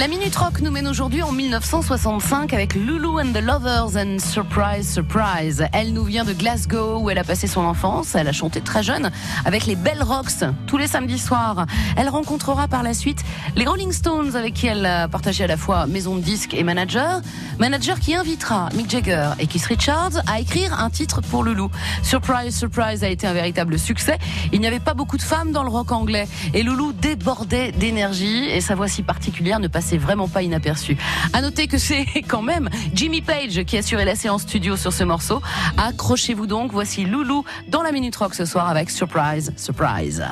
La Minute Rock nous mène aujourd'hui en 1965 avec Lulu and the Lovers and Surprise Surprise. Elle nous vient de Glasgow où elle a passé son enfance. Elle a chanté très jeune avec les Bell Rocks tous les samedis soirs. Elle rencontrera par la suite les Rolling Stones avec qui elle a partagé à la fois maison de disque et manager. Manager qui invitera Mick Jagger et Keith Richards à écrire un titre pour Lulu. Surprise Surprise a été un véritable succès. Il n'y avait pas beaucoup de femmes dans le rock anglais et Lulu débordait d'énergie et sa voix si particulière ne passait vraiment pas inaperçue. À noter que c'est quand même Jimmy Page qui assurait la séance studio sur ce morceau. Accrochez-vous donc, voici Loulou dans la Minute Rock ce soir avec Surprise, Surprise.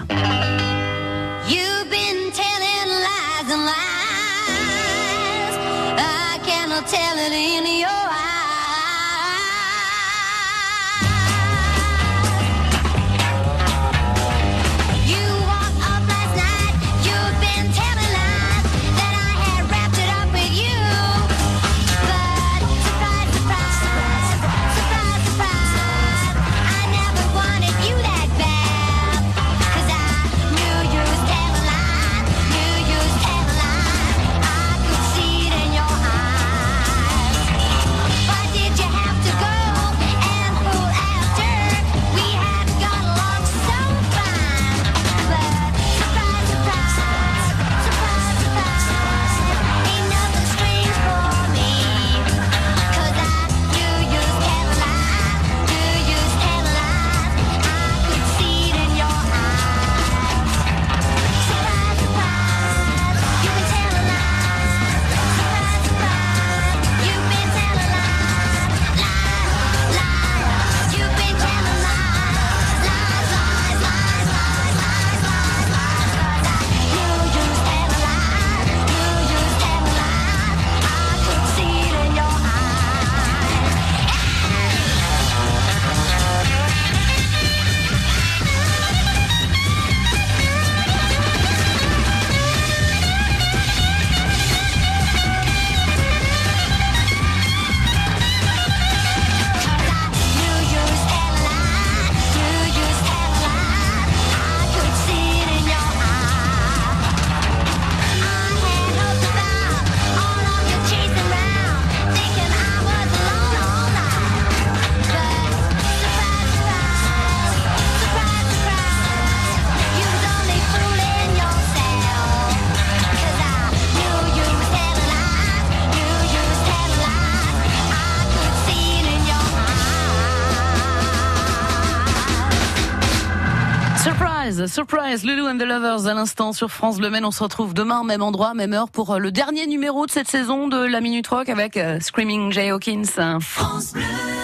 Surprise, surprise, Lulu and the Lovers à l'instant sur France Bleu. On se retrouve demain, même endroit, même heure pour euh, le dernier numéro de cette saison de la Minute Rock avec euh, Screaming Jay Hawkins. France Bleu.